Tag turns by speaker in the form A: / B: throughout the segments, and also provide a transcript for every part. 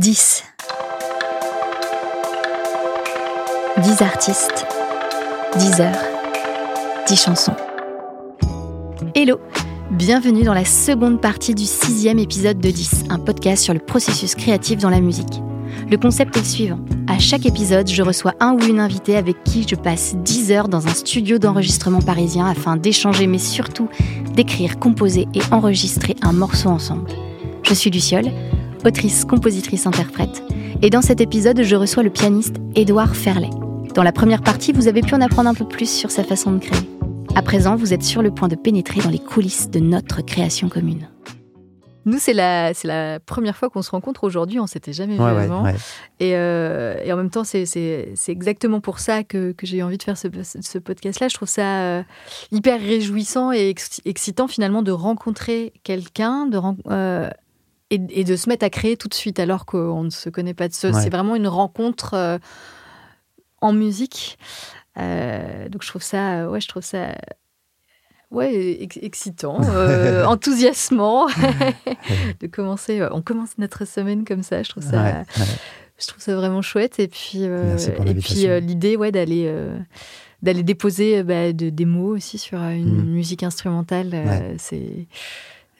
A: 10. 10 artistes, 10 heures, 10 chansons. Hello Bienvenue dans la seconde partie du sixième épisode de 10, un podcast sur le processus créatif dans la musique. Le concept est le suivant. À chaque épisode, je reçois un ou une invitée avec qui je passe 10 heures dans un studio d'enregistrement parisien afin d'échanger, mais surtout d'écrire, composer et enregistrer un morceau ensemble. Je suis Luciole, autrice, compositrice, interprète, et dans cet épisode, je reçois le pianiste Édouard Ferlet. Dans la première partie, vous avez pu en apprendre un peu plus sur sa façon de créer. À présent, vous êtes sur le point de pénétrer dans les coulisses de notre création commune. Nous, c'est la, c'est la première fois qu'on se rencontre aujourd'hui. On s'était jamais vu avant. Et, euh, et, en même temps, c'est, c'est, c'est exactement pour ça que, que j'ai eu envie de faire ce, ce podcast-là. Je trouve ça euh, hyper réjouissant et excitant finalement de rencontrer quelqu'un, de euh, et, et, de se mettre à créer tout de suite alors qu'on ne se connaît pas de ce. C'est vraiment une rencontre euh, en musique. Euh, donc je trouve ça, ouais, je trouve ça ouais, excitant, euh, enthousiasmant de commencer. Euh, on commence notre semaine comme ça. Je trouve ça, je trouve ça vraiment chouette. Et puis, euh, et puis l'idée, ouais, d'aller d'aller déposer bah, de, des mots aussi sur une mm. musique instrumentale, c'est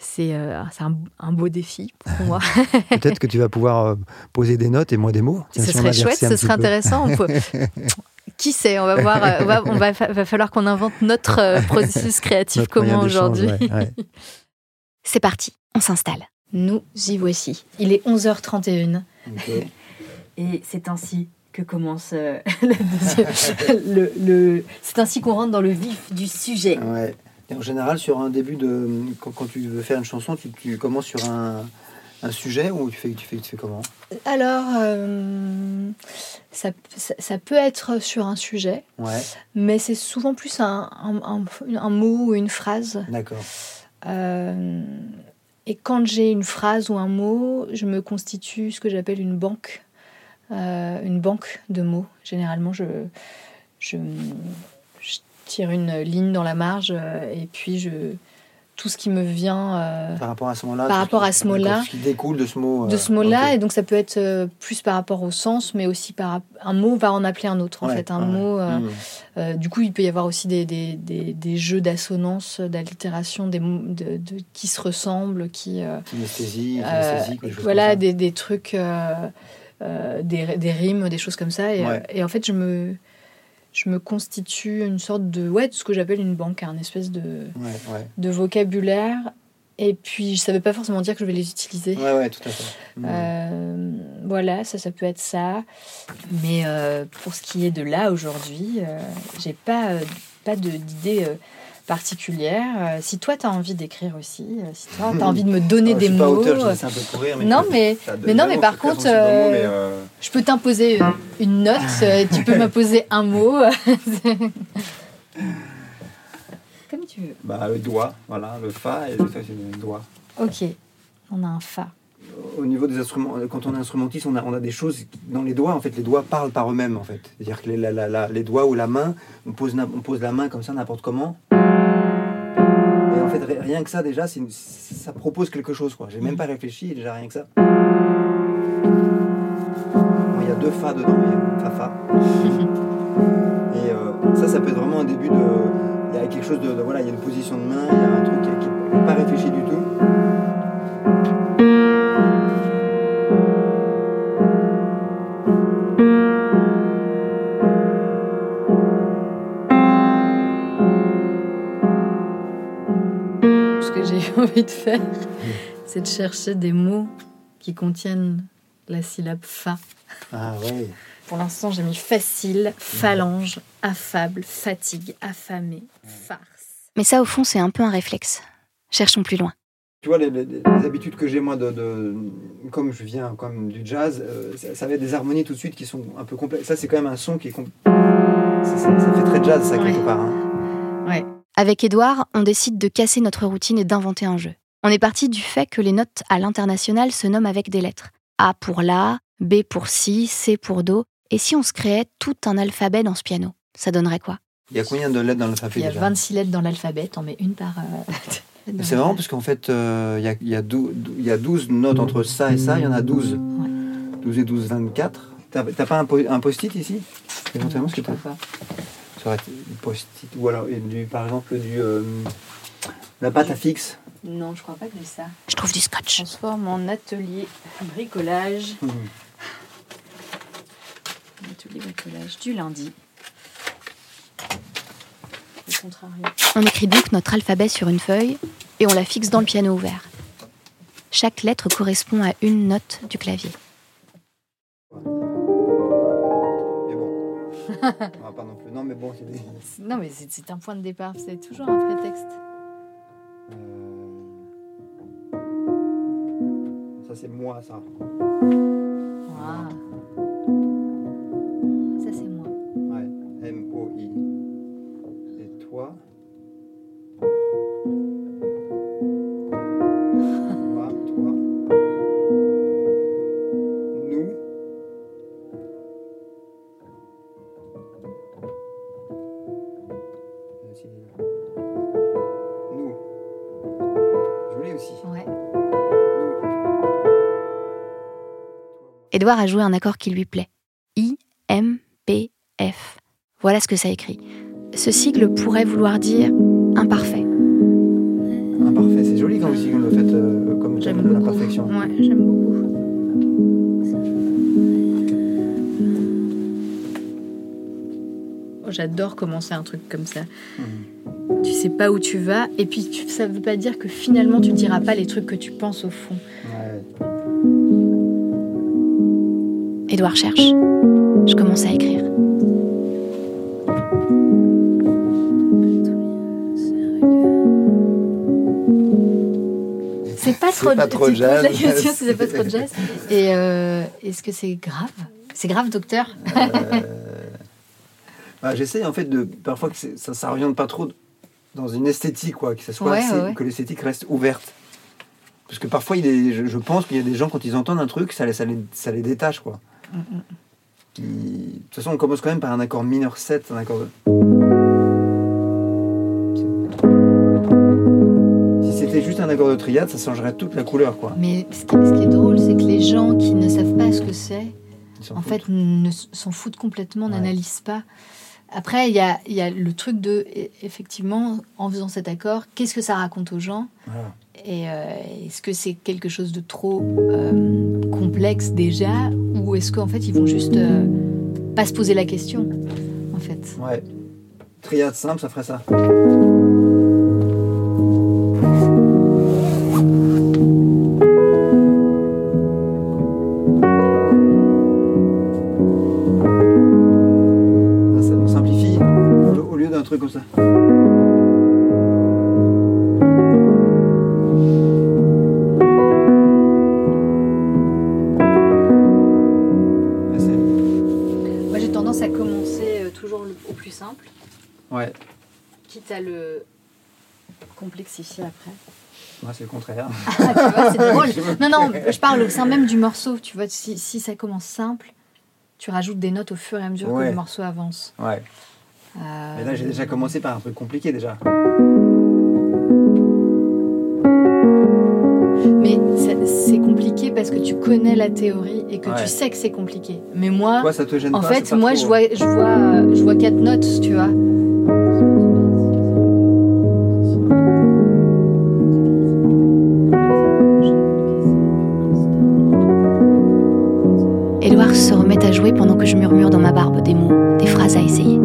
A: c'est un, un, beau défi pour moi.
B: Peut-être que tu vas pouvoir poser des notes et moi des mots.
A: ce serait chouette, ce serait intéressant. On peut, qui sait On va voir. Euh, on va, va, falloir qu'on invente notre euh, processus créatif commun aujourd'hui. C'est parti, on s'installe. Nous y voici. Il est 11h31. Et c'est ainsi que commence euh, le, le, C'est ainsi qu'on rentre dans le vif du sujet.
B: Ouais. En général, sur un début de. Quand, quand, tu veux faire une chanson, tu, tu commences sur un, un sujet ou tu fais, tu fais, tu fais comment?
A: Alors, euh, ça, ça, peut être sur un sujet,
B: ouais.
A: mais c'est souvent plus un, un, un, mot ou une phrase.
B: D'accord.
A: Euh, et quand j'ai une phrase ou un mot, je me constitue ce que j'appelle une banque, euh, une banque de mots. Généralement, je, je, tire une ligne dans la marge et puis je tout ce qui me vient
B: euh, par rapport à ce mot-là.
A: Par rapport à ce mot-là.
B: Ce qui découle de ce mot.
A: de ce mot-là, et donc ça peut être euh, plus par rapport au sens, mais aussi par un mot va en appeler un autre. En fait, un mot. Euh, mmh. du coup, il peut y avoir aussi des, des, des, des jeux d'assonance, d'allitération, des de, de, qui se ressemblent, qui.
B: Kinesthésie,
A: Voilà, des, des trucs, des, des rimes, des choses comme ça. Et, et en fait, je me je me constitue une sorte de ouais de ce que j'appelle une banque un espèce de de vocabulaire. Et puis je savais pas forcément dire que je vais les utiliser.
B: Ouais ouais tout à fait.
A: Mmh. euh, voilà ça ça peut être ça. Mais euh, pour ce qui est de là aujourd'hui euh, j'ai pas euh, pas d'idée particulière. Euh, si toi, tu as envie d'écrire aussi, euh, si toi, tu as envie de me donner des mots.
B: Courir,
A: mais non, mais, mais, non, mais par contre, euh, je peux t'imposer une note, tu peux m'imposer un mot. Comme tu veux.
B: Bah, le doigt, voilà, le fa et le fa, c'est le doigt.
A: Ok, on a un fa.
B: Au niveau des instruments, quand on est instrumentiste, on a, on a des choses dans les doigts. En fait, les doigts parlent par eux-mêmes. En fait, c'est-à-dire que les, la, la, les doigts ou la main, on pose, on pose la main comme ça n'importe comment en fait, rien que ça, déjà, ça propose quelque chose. quoi. J'ai même pas réfléchi, déjà rien que ça. il y a deux Fa dedans, il y a Fa Fa. Et euh, ça, ça peut être vraiment un début de. Il y a quelque chose de. voilà, il y a une position de main, il y a un truc qui n'est pas réfléchi du tout.
A: envie de faire, c'est de chercher des mots qui contiennent la syllabe fa.
B: Ah ouais.
A: Pour l'instant, j'ai mis facile, phalange, affable, fatigue, affamé, farce. Mais ça, au fond, c'est un peu un réflexe. Cherchons plus loin.
B: Tu vois, les, habitudes que j'ai, moi, de, comme je viens comme du jazz, euh, ça, va être des harmonies tout de suite qui sont un peu complexes. Ça, c'est quand même un son qui est. Ça, ça, fait très jazz, ça, quelque part. Hein.
A: Ouais. Avec Edouard, on décide de casser notre routine et d'inventer un jeu. On est parti du fait que les notes à l'international se nomment avec des lettres. A pour La, B pour Si, C pour Do. Et si on se créait tout un alphabet dans ce piano Ça donnerait quoi?
B: Il y a combien de lettres dans l'alphabet
A: Il y a 26 lettres dans l'alphabet, t'en mets une par... Euh,
B: c'est marrant parce qu'en fait, euh, il, y a, il, y a 12, notes entre ça et ça, il y en a 12. 12 et 12, 24. T'as t'as pas un, po- un post-it ici? Éventuellement, ce que t'as
C: pas.
B: Ça aurait été du post-it. Ou alors, du, par exemple, du. euh, la pâte à fixe.
A: Non, je crois pas que j'ai ça.
C: Je trouve du scotch.
A: Transforme en atelier bricolage.
B: Mhm.
A: Atelier bricolage du lundi. Le contrario.
C: On écrit donc notre alphabet sur une feuille et on la fixe dans le piano ouvert. Chaque lettre correspond à une note du clavier.
B: Bon. Non mais bon, c'est.
A: Non, mais c'est un point de départ. C'est toujours un prétexte.
B: Euh, Ça, c'est moi, ça.
C: A joué un accord qui lui plaît. I, M, P, F. Voilà ce que ça écrit. Ce sigle pourrait vouloir dire imparfait.
B: Imparfait, c'est joli quand vous le faites euh, comme
A: J'aime
B: de l'imperfection.
A: Ouais, j'aime beaucoup. Oh, J'adore commencer un truc comme ça.
B: Mhm.
A: Tu sais pas où tu vas, et puis tu, ça veut pas dire que finalement tu diras pas les trucs que tu penses au fond.
B: Ouais.
C: Édouard cherche. Je commence à écrire.
A: C'est pas trop,
B: pas trop
A: la
B: jazz.
A: question c'est pas trop jazz. Et euh, est-ce que c'est grave? C'est grave, docteur?
B: Euh, bah, J'essaye en fait de parfois que ça ça revienne pas trop dans une esthétique quoi, que ça soit
A: Ouais,
B: assez-
A: ouais, ouais.
B: que l'esthétique reste ouverte. Parce que parfois il est, je, je pense qu'il y a des gens quand ils entendent un truc, ça les, ça les, ça les détache quoi. Qui- De toute façon, on commence quand même par un accord mineur 7, un accord de. Si c'était juste un accord de triade, ça changerait toute la couleur quoi.
A: Mais ce qui, ce qui est drôle, c'est que les gens qui ne savent pas ce que c'est, en
B: foutent.
A: fait, s'en foutent complètement,
B: Ouais.
A: n'analysent pas. Après, il y a, y a le truc de, e- effectivement, en faisant cet accord, qu'est-ce que ça raconte aux gens. Et euh, est-ce que c'est quelque chose de trop euh, complexe déjà Ou est-ce qu'en fait, ils vont juste euh, pas se poser la question En fait?
B: Ouais. Triade simple, ça ferait ça. Comme ça.
A: Moi, j'ai tendance à commencer euh, toujours au plus simple,
B: Ouais,
A: quitte à le complexifier après.
B: moi c'est le contraire.
A: Ah, tu vois, c'est drôle. Non, non, je parle au sein même du morceau. Tu vois, si, si ça commence simple, tu rajoutes des notes au fur et à mesure que le morceau avance.
B: Ouais.
A: Euh,
B: Mais là j'ai déjà commencé par un truc compliqué déjà.
A: Mais c'est- compliqué parce que tu connais la théorie et que
B: Ouais.
A: tu sais que c'est compliqué. Mais moi,
B: Toi ça te gêne
A: en
B: pas
A: fait, moi,
B: trop-
A: je vois, je, vois, je vois quatre notes, tu vois.
C: Édouard se remet à jouer pendant que je murmure dans ma barbe des mots, des phrases à essayer.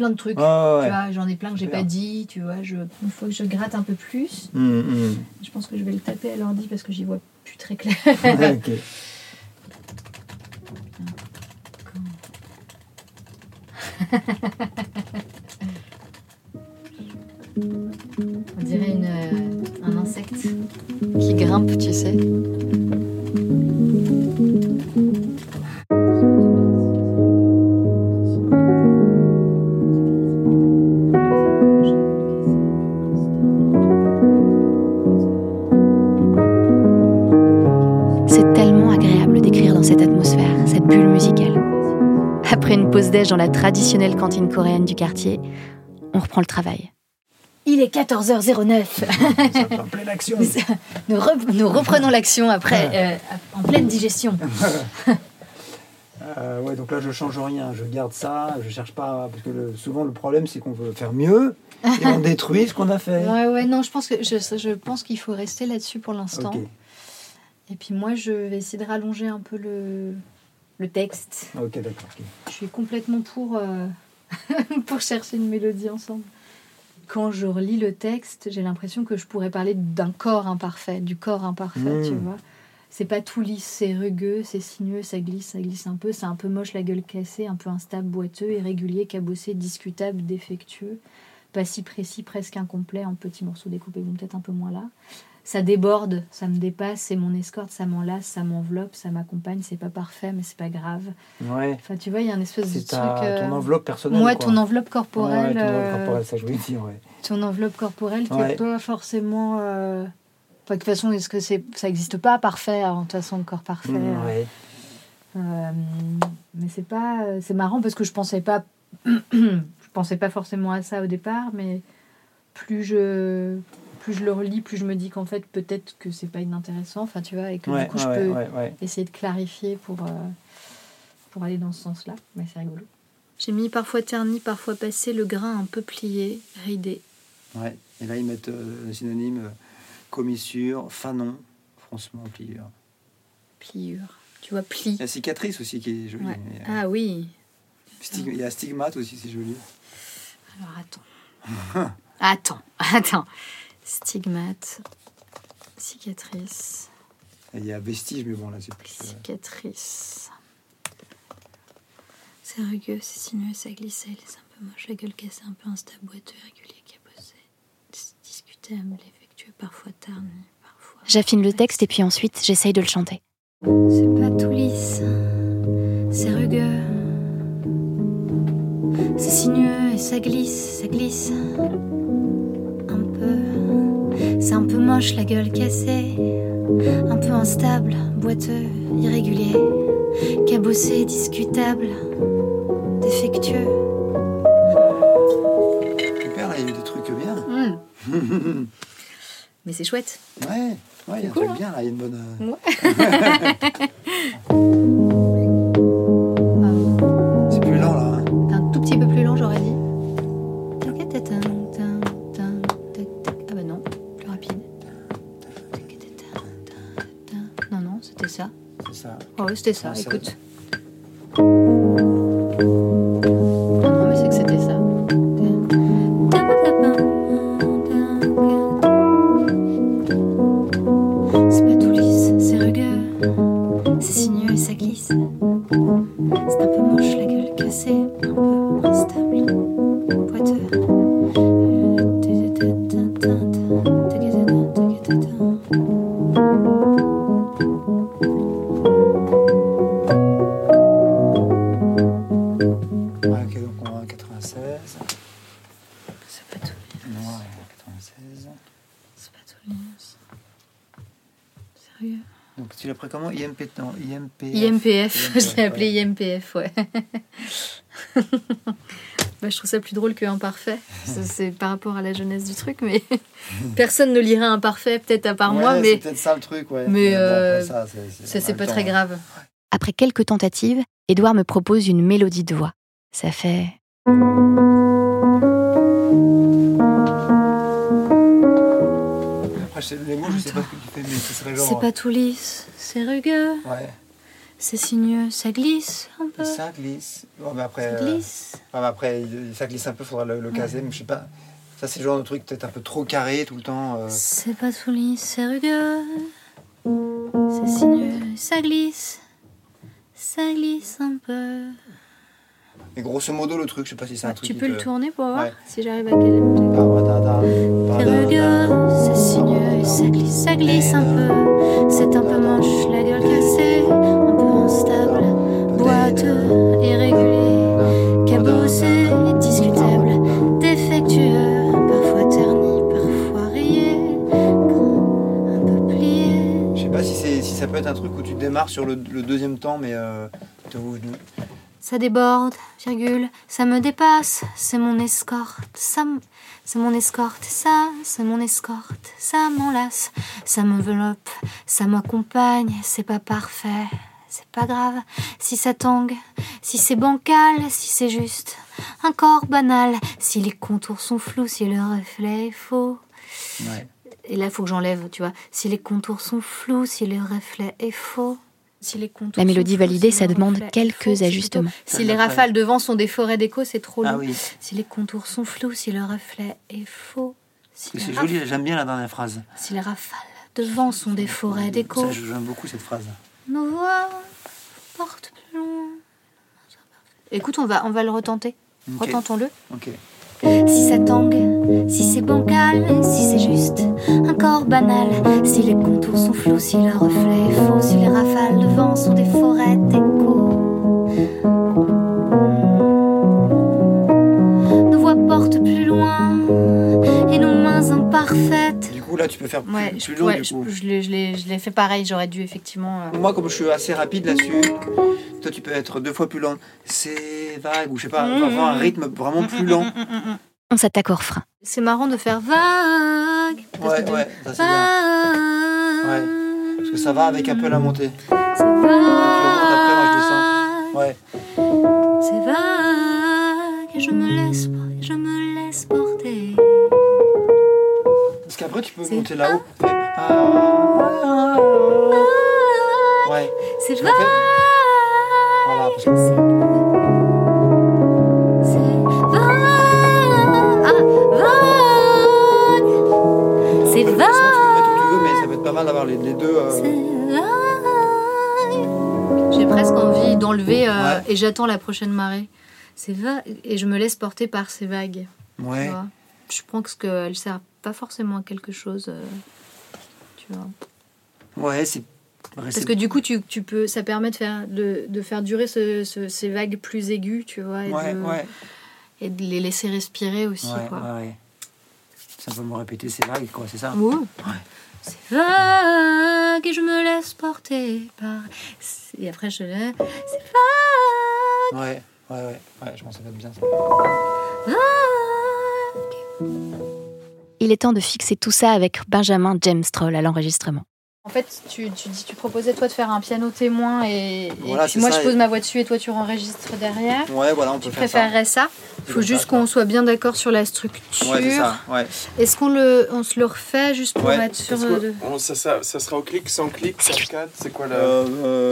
A: Plein de trucs.
B: Ouais.
A: J'en ai plein que j'ai pas dit, tu vois. Je, faut que je gratte un peu plus.
B: Hum, hum.
A: Je pense que je vais le taper à l'ordi parce que j'y vois plus très clair.
B: Ouais.
A: On dirait une, euh, un insecte qui grimpe, tu sais.
C: Dans la traditionnelle cantine coréenne du quartier, on reprend le travail.
A: Il est 14h09.
B: Ça fait en pleine action.
A: nous, re- nous reprenons l'action après, euh, en pleine digestion.
B: Euh, ouais, donc là, je change rien. Je garde ça. Je cherche pas. Parce que le- souvent, le problème, c'est qu'on veut faire mieux. Et on détruit ce qu'on a fait.
A: Ouais, ouais, non, je pense que je, je pense qu'il faut rester là-dessus pour l'instant. Et puis moi, je vais essayer de rallonger un peu le, le texte.
B: Ok, d'accord.
A: Je suis complètement pour, euh, pour chercher une mélodie ensemble. Quand je relis le texte, j'ai l'impression que je pourrais parler d'un corps imparfait, du corps imparfait, tu vois. C'est pas tout lisse, c'est rugueux, c'est sinueux, ça glisse, ça glisse un peu, c'est un peu moche, la gueule cassée, un peu instable, boiteux, irrégulier, cabossé, discutable, défectueux, pas si précis, presque incomplet, en petits morceaux découpés, bon, peut-être un peu moins là. Ça déborde, ça me dépasse, c'est mon escorte, ça m'enlace, ça m'enveloppe, ça m'accompagne, c'est pas parfait, mais c'est pas grave.
B: Ouais.
A: Enfin, tu vois, il y a un espèce de
B: C'est
A: truc.
B: ta,
A: euh,
B: ton enveloppe personnelle.
A: Ouais,
B: quoi.
A: ton enveloppe
B: Ouais,
A: corporelle.
B: ton enveloppe
A: euh,
B: corporelle, ça je voulais dire, ouais.
A: ton enveloppe corporelle qui
B: Ouais.
A: n'est pas forcément. euh, Enfin, de toute façon, est-ce que c'est, ça n'existe pas parfait, hein, de toute façon, le corps parfait.
B: Mm,
A: euh,
B: ouais.
A: euh, mais c'est pas, c'est marrant parce que je pensais pas, je pensais pas forcément à ça au départ, mais plus je, plus je le relis, plus je me dis qu'en fait peut-être que c'est pas inintéressant. Enfin, tu vois, et que
B: Ouais,
A: du coup je peux
B: ouais, ouais.
A: essayer de clarifier pour, euh, pour aller dans ce sens-là. Mais c'est rigolo. J'ai mis parfois terni, parfois passé, le grain un peu plié, ridé.
B: Ouais. Et là, ils mettent euh, le synonyme euh, commissure, fanon, froncement, pliure.
A: Pliure. Tu vois, pli.
B: La cicatrice aussi qui est jolie.
A: Ouais.
B: mais, euh,
A: Ah oui.
B: Il y a stigmate aussi, c'est joli.
A: Alors attends. attends, attends. Stigmate, cicatrice,
B: il y a vestige, mais bon, là, c'est plus. euh,
A: cicatrice. C'est rugueux, c'est sinueux, ça glisse, ça glisse un peu moche, la gueule cassée, un peu instable, boiteux, irrégulier, cabossé. Dis- Discutable, effectueux, parfois terni, parfois.
C: J'affine le texte et puis ensuite j'essaye de le chanter.
A: C'est pas tout lisse, c'est rugueux. C'est sinueux et ça glisse, ça glisse. Moche, la gueule cassée. Un peu instable, boiteux, irrégulier. Cabossé, discutable. Défectueux.
B: Super, là, il y a eu des trucs bien.
A: Hmm. Mais c'est chouette.
B: Ouais, ouais, il y a un
A: cool,
B: truc
A: hein
B: bien, là, il y a une bonne. euh,
A: ouais, c'était ça, écoute.
B: IMPF.
A: IMPF, je l'ai appelé
B: ouais.
A: IMPF, ouais. bah, je trouve ça plus drôle que imparfait. C'est par rapport à la jeunesse du truc, mais personne ne lirait imparfait, peut-être à part
B: Ouais,
A: moi,
B: C'est
A: mais
B: peut-être ça le truc, ouais.
A: mais, euh,
B: ça, c'est,
A: ça, c'est pas
B: temps,
A: très
B: hein.
A: grave.
C: Après quelques tentatives, Édouard me propose une mélodie de voix. Ça fait
B: Après, c'est- les mots, je sais pas ce que tu fais, mais ce serait genre.
A: C'est pas tout lisse, c'est rugueux.
B: Ouais.
A: C'est sinueux, ça glisse un peu.
B: Ça glisse. Bon, mais après,
A: Ça
B: euh,
A: glisse.
B: mais après, il- ça glisse un peu, faudra le, le caser, mais je sais pas. Ça, c'est le genre de truc peut-être un peu trop carré tout le temps. euh.
A: C'est pas tout lisse, c'est rugueux. C'est sinueux, ça glisse. Ça glisse un peu.
B: Mais grosso modo, le truc, je sais pas si c'est un
A: Ouais,
B: truc.
A: tu peux le tourner pour voir
B: Ouais.
A: si j'arrive à caler C'est rugueux, c'est sinueux, ça glisse, ça glisse un peu. C'est un peu moche, la gueule cassée, boiteux, irrégulier, cabossé, discutable, défectueux, parfois terni, parfois rayé, grand, un peu plié.
B: Je sais pas si, c'est- si ça peut être un truc où tu démarres sur le, le deuxième temps, mais. Euh,
A: Ça déborde, virgule, ça me dépasse, c'est mon escorte, ça m- c'est mon escorte, ça, c'est mon escorte, ça m'enlace, ça m'enveloppe, ça m'accompagne, c'est pas parfait, c'est pas grave, si ça tangue, si c'est bancal, si c'est juste, un corps banal, si les contours sont flous, si le reflet est faux.
B: Ouais.
A: Et là, il faut que j'enlève, tu vois, si les contours sont flous, si le reflet est faux. Si les contours
C: La mélodie validée, ça demande quelques
A: faux,
C: ajustements.
A: Si les rafales de vent sont des forêts d'écho, c'est trop
B: Ah
A: long.
B: oui,
A: Si les contours sont flous, si le reflet est faux. Si, les
B: c'est
A: raf-
B: joli, j'aime bien la dernière phrase.
A: si les rafales de vent sont des forêts d'écho.
B: Ça, J'aime beaucoup cette phrase.
A: Nos voix portent plus loin. Écoute, on va, on va le retenter. Retentons-le. Si ça tangue, si c'est bancal, si c'est juste un corps banal, si les contours sont flous, si le reflet est faux, si les rafales de vent sont des forêts d'écho.
B: Là, tu peux faire plus,
A: Ouais,
B: plus
A: je,
B: long,
A: ouais,
B: du coup.
A: je, je l'ai- fait pareil, j'aurais dû effectivement. euh,
B: Moi, comme je suis assez rapide là-dessus, toi, tu peux être deux fois plus lent. C'est vague, ou je sais pas,
A: Mmh.
B: avoir un rythme vraiment plus lent.
C: On s'attaque au refrain.
A: C'est marrant de faire vague. parce
B: Ouais,
A: que
B: ouais, ça c'est bien.
A: Vague.
B: Parce que ça va avec un peu la montée.
A: C'est vague.
B: après, moi, je
A: Ouais. C'est vague. Et je me laisse, je me laisse porter.
B: Qu'après, tu peux monter là-haut. Ah. Ouais.
A: C'est
B: fais- Voilà, parce que-
A: C'est vague.
B: Mais ça peut être pas mal d'avoir les, les deux. euh.
A: J'ai presque envie d'enlever euh,
B: Ouais.
A: et j'attends la prochaine marée. C'est vague et je me laisse porter par ces vagues.
B: Ouais.
A: Je pense qu'elles servent pas forcément à quelque chose. euh, tu vois.
B: Ouais, c'est.
A: Parce que du coup, tu, tu peux, ça permet de faire, de, de faire durer ce- ce- ces vagues plus aiguës, tu vois, et,
B: Ouais,
A: de,
B: ouais.
A: et de les laisser respirer aussi.
B: Ouais,
A: quoi.
B: Simplement répéter ces vagues, quoi, c'est ça?
A: Ouais. C'est vague et je me laisse porter par. Et après, je l'ai. C'est vague.
B: Ouais, ouais, ouais. Ouais, je pense que ça va être bien ça.
C: Il est temps de fixer tout ça avec Benjamin James Stroll à l'enregistrement.
A: En fait, tu, tu, tu proposais toi de faire un piano témoin et, et
B: Voilà,
A: puis moi
B: ça,
A: je pose
B: et-
A: ma voix dessus et toi tu enregistres derrière.
B: Ouais, voilà, on
A: Tu
B: peut faire ça.
A: préférerais ça Il faut juste qu'on soit bien d'accord sur la structure.
B: Ouais, c'est ça. Ouais.
A: Est-ce qu'on le, on se le refait juste pour
B: Ouais.
A: être sûr
D: Est-ce que-
A: de...
D: on- ça, ça, ça sera au clic, sans clic, 4-4 C'est quoi la.
B: Euh,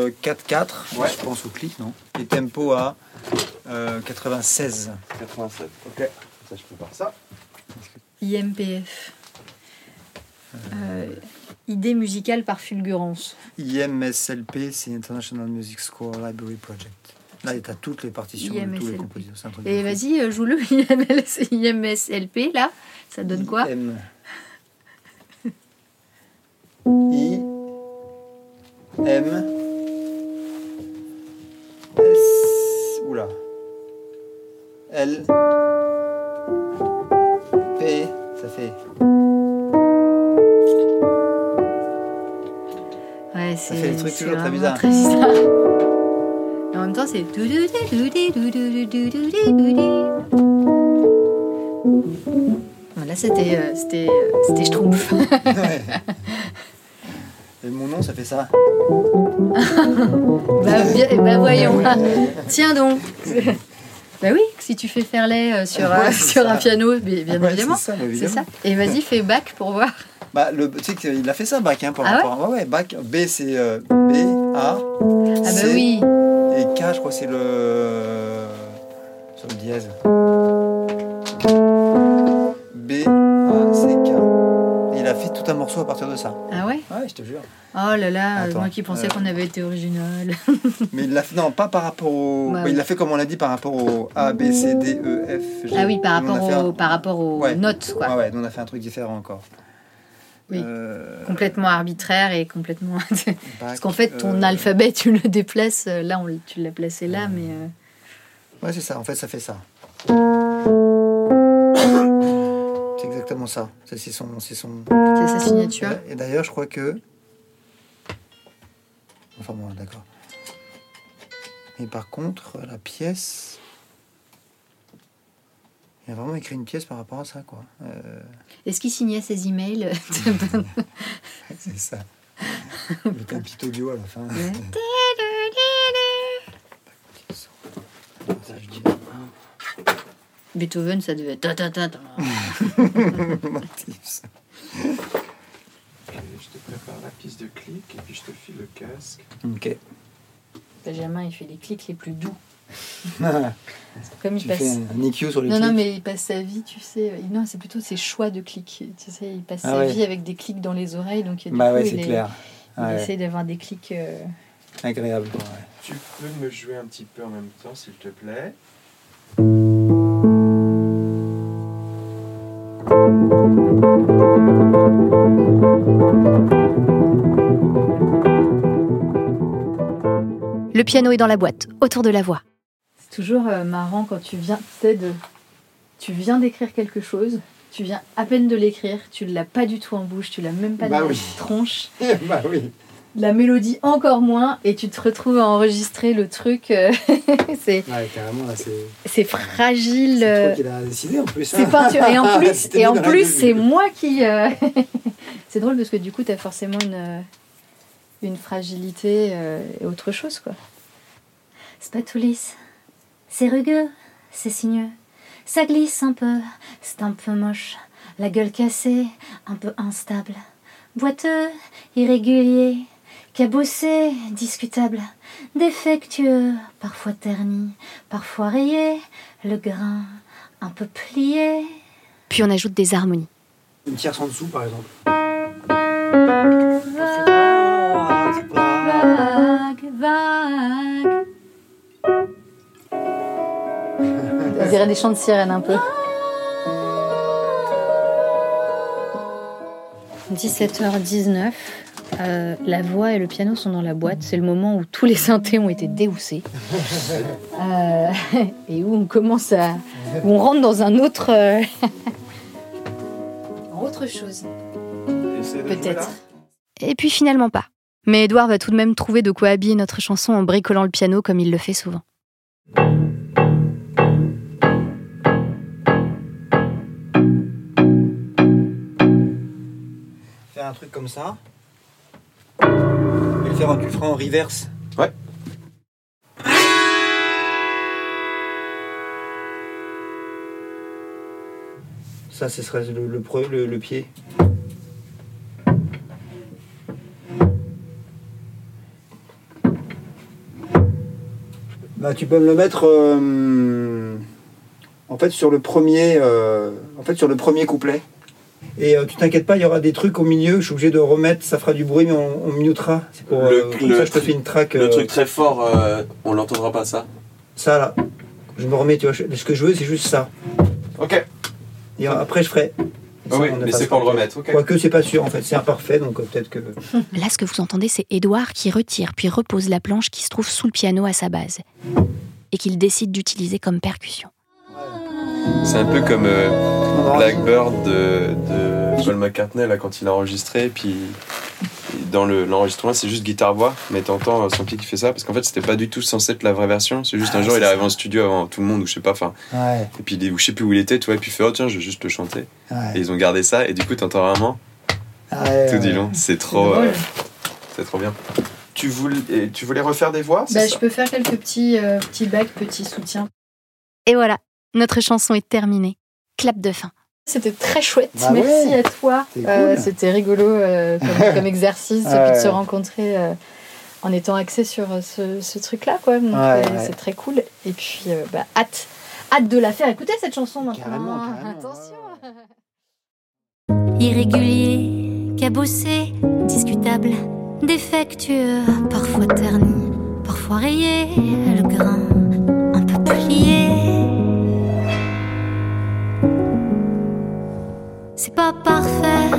B: euh, 4-4,
D: Ouais.
B: je pense au clic, non Et tempo à euh, 96.
D: 87. Ok. Ça, je prépare ça.
A: IMPF Euh, Idée musicale par fulgurance.
B: IMSLP, c'est International Music Score Library Project. Là, tu as toutes les partitions de tous les compositeurs.
A: Et vas-y, euh, joue-le IMSLP là. Ça donne quoi
B: IM. I. M. S. Oula. L. Ça fait.
A: Ouais,
B: Ça
A: c'est
B: fait des trucs toujours très bizarres.
A: très bizarre. Et en même temps, c'est. Là, c'était, euh, c'était, euh, c'était Schtroumpf.
B: Ouais. Et mon nom, ça fait ça.
A: bah, bien- bah, voyons. Tiens donc. Bah si tu fais faire lait euh, sur,
B: Ouais,
A: euh, sur
B: ça.
A: un piano, bien, bien
B: Ouais,
A: évidemment.
B: c'est ça,
A: C'est
B: évidemment.
A: ça. Et vas-y, fais bac pour voir.
B: Bah, le, tu sais qu'il a fait ça, Bach, hein, par
A: Ah ouais
B: rapport à- ouais, Bach. B, c'est euh, B, A.
A: Ah bah
B: C,
A: oui.
B: Et K, je crois, c'est le. Sur le dièse. À partir de ça.
A: Ah ouais
B: Ouais, je te jure.
A: Oh là là,
B: Attends,
A: moi qui pensais
B: euh,
A: qu'on avait été original.
B: Mais il l'a fait, non, pas par rapport au.
A: Bah
B: Il
A: oui.
B: l'a fait comme on l'a dit par rapport au A, B, C, D, E, F, G.
A: Ah oui, par
B: Nous,
A: rapport,
B: un-
A: au, par rapport aux
B: Ouais.
A: notes, quoi.
B: Ouais, ouais, nous on a fait un truc différent encore.
A: Oui.
B: Euh,
A: Complètement arbitraire et complètement. Parce qu'en fait, ton
B: euh,
A: alphabet, tu le déplaces. Là, on, tu l'as placé là, mais.
B: Ouais, c'est ça, en fait, ça fait ça. Exactement ça. Ça, C'est son. C'est son...
A: c'est sa signature.
B: Et d'ailleurs, je crois que. Enfin bon, d'accord. Mais par contre, la pièce. Il a vraiment écrit une pièce par rapport à ça, quoi. Euh,
A: Est-ce qu'il signait ses emails
B: c'est ça. Le tapis audio à la fin.
A: Ouais.
B: Ça, je dis.
A: Beethoven, ça devait être. ta, ta, ta, ta.
B: Motifs.
D: Ok, je te prépare la piste de clic et puis je te file le casque.
B: Ok.
A: Benjamin, il fait les clics les plus doux.
B: tu
A: Comme il passe.
B: un EQ sur les
A: Non, non, mais il passe sa vie, tu sais. Non, c'est plutôt ses choix de clics. Tu sais, il passe
B: Ah
A: sa
B: ouais.
A: vie avec des clics dans les oreilles. Donc, du
B: Bah
A: coup,
B: ouais,
A: il,
B: c'est
A: est-
B: clair.
A: il
B: Ouais,
A: essaie d'avoir des clics. euh,
B: Agréable. quoi, ouais.
D: Tu peux me jouer un petit peu en même temps, s'il te plaît?
C: Le piano est dans la boîte, autour de la voix.
A: C'est toujours euh, marrant quand tu viens, tu sais, de... tu viens d'écrire quelque chose, tu viens à peine de l'écrire, tu l'as pas du tout en bouche, tu l'as même pas
B: Bah
A: dans
B: oui.
A: la tronche,
B: bah oui.
A: La mélodie encore moins, et tu te retrouves à enregistrer le truc. euh, c'est
B: Ouais, carrément, là, c'est.
A: c'est fragile.
B: C'est
A: euh,
B: toi qui l'as décidé en plus.
A: C'est
B: hein.
A: peinture. Et en plus, et en plus c'est moi qui. euh, c'est drôle parce que du coup, tu as forcément une, euh, une fragilité euh, et autre chose, quoi.
E: C'est pas tout lisse. C'est rugueux, c'est sinueux. Ça glisse un peu, c'est un peu moche. La gueule cassée, un peu instable. Boiteux, irrégulier, cabossé, discutable. Défectueux, parfois terni, parfois rayé. Le grain, un peu plié.
C: Puis on ajoute des harmonies.
B: Une tierce en dessous, par exemple.
E: Vague, vague.
A: On dirait des chants de sirène un peu. 17h19, euh, la voix et le piano sont dans la boîte. C'est le moment où tous les synthés ont été déhoussés. Euh, et où on commence à. où on rentre dans un autre. euh, autre chose, peut-être.
C: Et puis finalement pas. Mais Edouard va tout de même trouver de quoi habiller notre chanson en bricolant le piano comme il le fait souvent.
B: Faire un truc comme ça. Et le faire, en- feras en reverse?
D: Ouais.
B: Ça, ce serait le, le- le pied. Bah, tu peux me le mettre euh, en fait sur le premier euh, en fait sur le premier couplet. Et euh, tu t'inquiètes pas, il y aura des trucs au milieu. Je suis obligé de remettre, ça fera du bruit, mais on, on mutera. C'est pour
D: Le-
B: euh, comme
D: le
B: ça, je te
D: truc-
B: fais une track.
D: Le
B: euh,
D: truc très fort, euh, on l'entendra pas ça.
B: Ça là, je me remets. Tu vois, je- ce que je veux, c'est juste ça.
D: Ok.
B: Et après, je ferai.
D: Ah oui, mais c'est pour le remettre, ok.
B: Quoique, c'est pas sûr en fait, c'est imparfait, donc euh, peut-être que.
C: Là, ce que vous entendez, c'est Edouard qui retire puis repose la planche qui se trouve sous le piano à sa base et qu'il décide d'utiliser comme percussion.
D: C'est un peu comme euh, Blackbird de, de Paul McCartney là, quand il a enregistré. Puis dans le- l'enregistrement, c'est juste guitare-voix, mais t'entends euh, son pied qui fait ça parce qu'en fait, c'était pas du tout censé être la vraie version. C'est juste un
B: Ah,
D: jour, il est arrivé
B: ça.
D: en studio avant tout le monde, ou je sais pas, enfin.
B: Ouais,
D: Et puis il est- ou je sais plus où il était, tu vois, et puis il fait, oh tiens, je vais juste le chanter. Et ils ont gardé ça, et du coup, t'entends vraiment
B: ouais,
D: tout dit
B: ouais.
D: long. C'est trop, euh, c'est trop bien. Tu voulais, et tu voulais refaire des voix,
A: Bah,
D: ça
A: je peux faire quelques petits, euh, petits bacs, petits soutiens.
C: Et voilà, notre chanson est terminée. Clap de fin.
A: C'était très chouette.
B: Bah
A: Merci
B: ouais,
A: à toi.
B: c'est
A: Euh,
B: cool.
A: C'était rigolo euh, comme, comme exercice et puis de se rencontrer euh, en étant axé sur ce, ce truc-là. quoi. Donc,
B: Ouais, ouais.
A: C'est très cool. Et puis, euh, bah, hâte, hâte de la faire écouter cette chanson maintenant.
B: Carrément, carrément,
A: Attention.
E: Irrégulier, cabossé, discutable, défectueux, parfois terni, parfois rayé, le grain un peu plié. C'est pas parfait.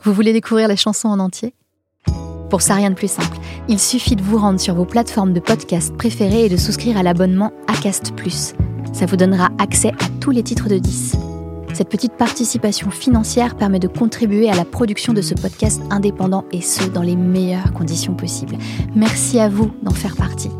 C: Vous voulez découvrir les chansons en entier? Pour ça, rien de plus simple. Il suffit de vous rendre sur vos plateformes de podcast préférées et de souscrire à l'abonnement ACAST+. Ça vous donnera accès à tous les titres de 10. Cette petite participation financière permet de contribuer à la production de ce podcast indépendant et ce, dans les meilleures conditions possibles. Merci à vous d'en faire partie.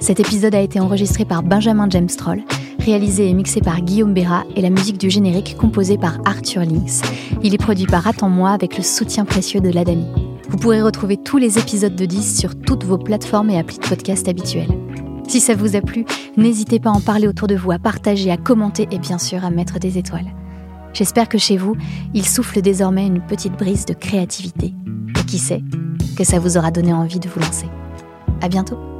C: Cet épisode a été enregistré par Benjamin James Troll, réalisé et mixé par Guillaume Béra et la musique du générique composée par Arthur Lynx. Il est produit par Attends-moi avec le soutien précieux de l'Adami. Vous pourrez retrouver tous les épisodes de 10 sur toutes vos plateformes et applis de podcast habituelles. Si ça vous a plu, n'hésitez pas à en parler autour de vous, à partager, à commenter et bien sûr à mettre des étoiles. J'espère que chez vous, il souffle désormais une petite brise de créativité. Et qui sait, que ça vous aura donné envie de vous lancer. À bientôt!